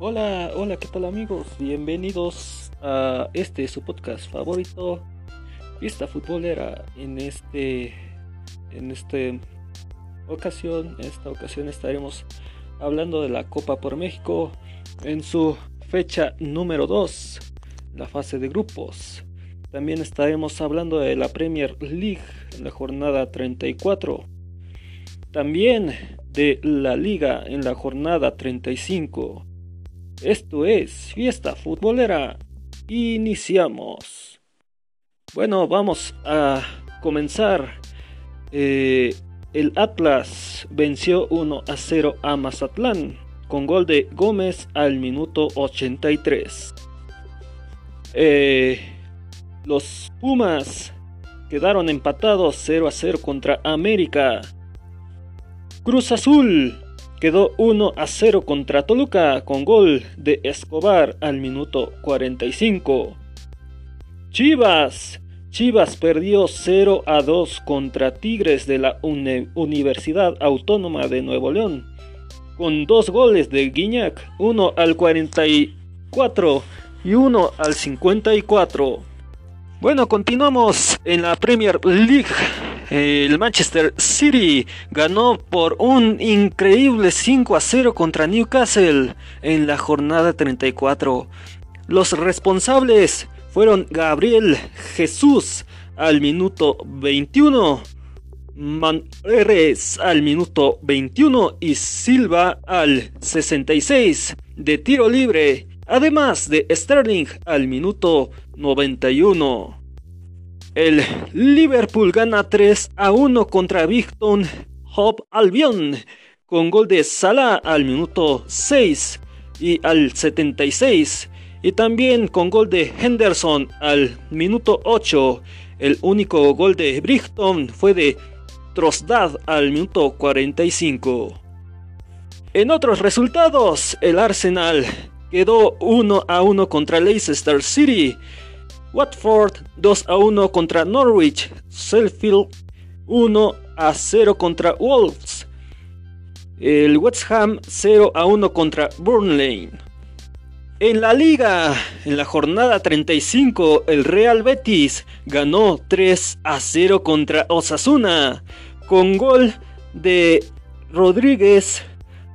Hola, hola, ¿qué tal amigos? Bienvenidos a este su podcast favorito, Fiesta Futbolera. En este, en este ocasión, esta ocasión estaremos hablando de la Copa por México en su fecha número 2, la fase de grupos. También estaremos hablando de la Premier League en la jornada 34. También de la Liga en la jornada 35. Esto es Fiesta Futbolera. Iniciamos. Bueno, vamos a comenzar. Eh, el Atlas venció 1 a 0 a Mazatlán con gol de Gómez al minuto 83. Eh, los Pumas quedaron empatados 0 a 0 contra América. Cruz Azul quedó 1 a 0 contra Toluca con gol de Escobar al minuto 45. Chivas. Chivas perdió 0 a 2 contra Tigres de la Universidad Autónoma de Nuevo León con dos goles de Guiñac, uno al 44 y uno al 54. Bueno, continuamos en la Premier League el Manchester City ganó por un increíble 5 a 0 contra Newcastle en la jornada 34. Los responsables fueron Gabriel Jesús al minuto 21, Manreres al minuto 21 y Silva al 66 de tiro libre, además de Sterling al minuto 91. El Liverpool gana 3 a 1 contra Victon Hope Albion con gol de Salah al minuto 6 y al 76 y también con gol de Henderson al minuto 8. El único gol de Brighton fue de Trosdad al minuto 45. En otros resultados, el Arsenal quedó 1 a 1 contra Leicester City Watford 2 a 1 contra Norwich, Sheffield 1 a 0 contra Wolves, el West Ham 0 a 1 contra Burnley. En la liga, en la jornada 35, el Real Betis ganó 3 a 0 contra Osasuna, con gol de Rodríguez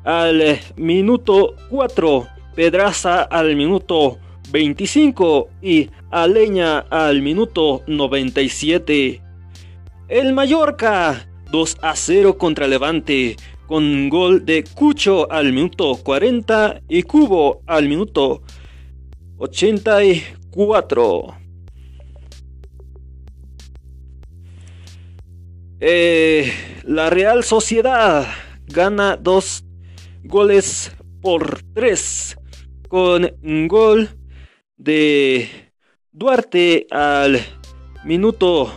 al minuto 4, Pedraza al minuto 25 y Aleña al minuto 97. El Mallorca 2 a 0 contra Levante con gol de Cucho al minuto 40 y Cubo al minuto 84. Eh, la Real Sociedad gana dos goles por tres con un gol de Duarte al minuto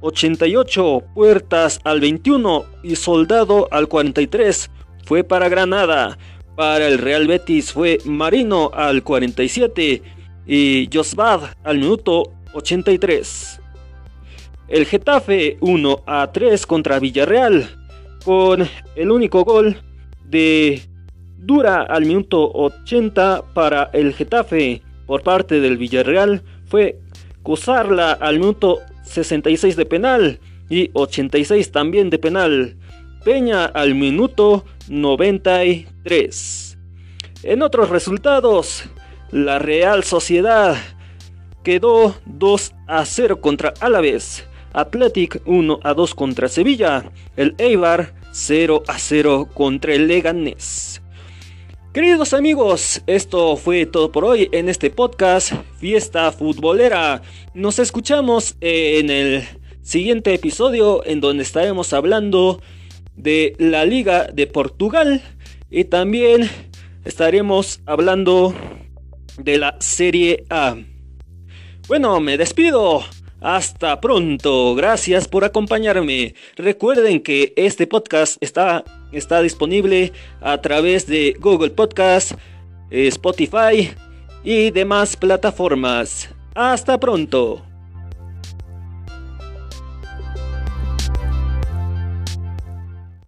88, Puertas al 21 y Soldado al 43. Fue para Granada. Para el Real Betis fue Marino al 47 y Josbad al minuto 83. El Getafe 1 a 3 contra Villarreal con el único gol de Dura al minuto 80 para el Getafe por parte del Villarreal fue Cusarla al minuto 66 de penal y 86 también de penal. Peña al minuto 93. En otros resultados, la Real Sociedad quedó 2 a 0 contra Álaves. Athletic 1 a 2 contra Sevilla. El Eibar 0 a 0 contra el Leganés. Queridos amigos, esto fue todo por hoy en este podcast Fiesta Futbolera. Nos escuchamos en el siguiente episodio en donde estaremos hablando de la Liga de Portugal y también estaremos hablando de la Serie A. Bueno, me despido. Hasta pronto, gracias por acompañarme. Recuerden que este podcast está, está disponible a través de Google Podcast, Spotify y demás plataformas. Hasta pronto.